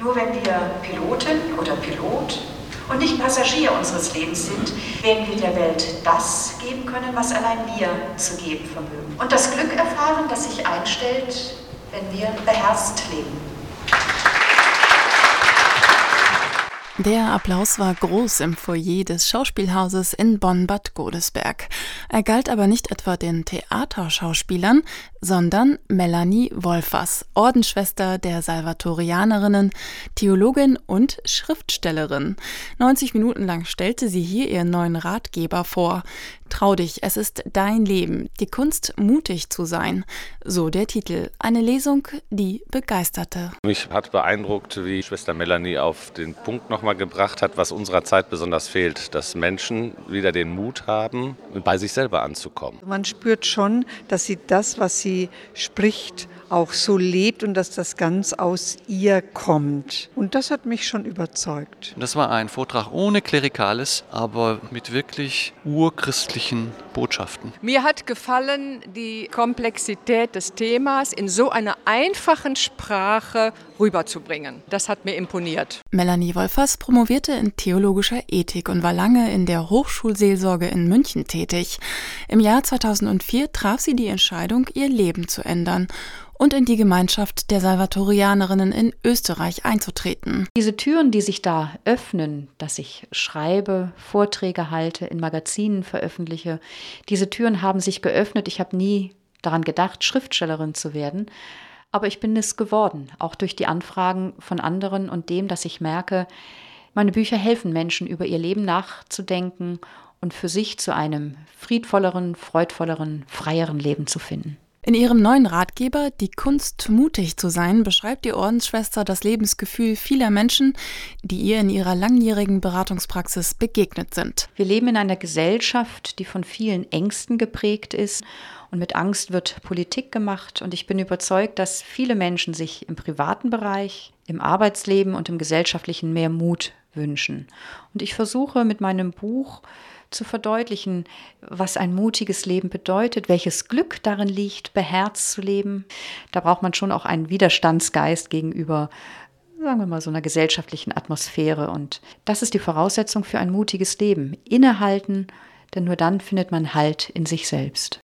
Nur wenn wir Pilotin oder Pilot und nicht Passagier unseres Lebens sind, werden wir der Welt das geben können, was allein wir zu geben vermögen. Und das Glück erfahren, das sich einstellt, wenn wir beherzt leben. Der Applaus war groß im Foyer des Schauspielhauses in Bonn-Bad Godesberg. Er galt aber nicht etwa den Theaterschauspielern, sondern Melanie Wolfers, Ordensschwester der Salvatorianerinnen, Theologin und Schriftstellerin. 90 Minuten lang stellte sie hier ihren neuen Ratgeber vor. Trau dich, es ist dein Leben, die Kunst mutig zu sein. So der Titel. Eine Lesung, die begeisterte. Mich hat beeindruckt, wie Schwester Melanie auf den Punkt nochmal gebracht hat, was unserer Zeit besonders fehlt, dass Menschen wieder den Mut haben, bei sich selber anzukommen. Man spürt schon, dass sie das, was sie spricht, auch so lebt und dass das ganz aus ihr kommt. Und das hat mich schon überzeugt. Das war ein Vortrag ohne Klerikales, aber mit wirklich urchristlichen Botschaften. Mir hat gefallen die Komplexität des Themas in so einer einfachen Sprache rüberzubringen. Das hat mir imponiert. Melanie Wolfers promovierte in theologischer Ethik und war lange in der Hochschulseelsorge in München tätig. Im Jahr 2004 traf sie die Entscheidung, ihr Leben zu ändern und in die Gemeinschaft der Salvatorianerinnen in Österreich einzutreten. Diese Türen, die sich da öffnen, dass ich schreibe, Vorträge halte, in Magazinen veröffentliche, diese Türen haben sich geöffnet. Ich habe nie daran gedacht, Schriftstellerin zu werden. Aber ich bin es geworden, auch durch die Anfragen von anderen und dem, dass ich merke, meine Bücher helfen Menschen, über ihr Leben nachzudenken und für sich zu einem friedvolleren, freudvolleren, freieren Leben zu finden. In ihrem neuen Ratgeber Die Kunst mutig zu sein beschreibt die Ordensschwester das Lebensgefühl vieler Menschen, die ihr in ihrer langjährigen Beratungspraxis begegnet sind. Wir leben in einer Gesellschaft, die von vielen Ängsten geprägt ist und mit Angst wird Politik gemacht und ich bin überzeugt, dass viele Menschen sich im privaten Bereich, im Arbeitsleben und im gesellschaftlichen mehr Mut wünschen. Und ich versuche mit meinem Buch zu verdeutlichen, was ein mutiges Leben bedeutet, welches Glück darin liegt, beherzt zu leben. Da braucht man schon auch einen Widerstandsgeist gegenüber sagen wir mal, so einer gesellschaftlichen Atmosphäre. Und das ist die Voraussetzung für ein mutiges Leben. Innehalten, denn nur dann findet man Halt in sich selbst.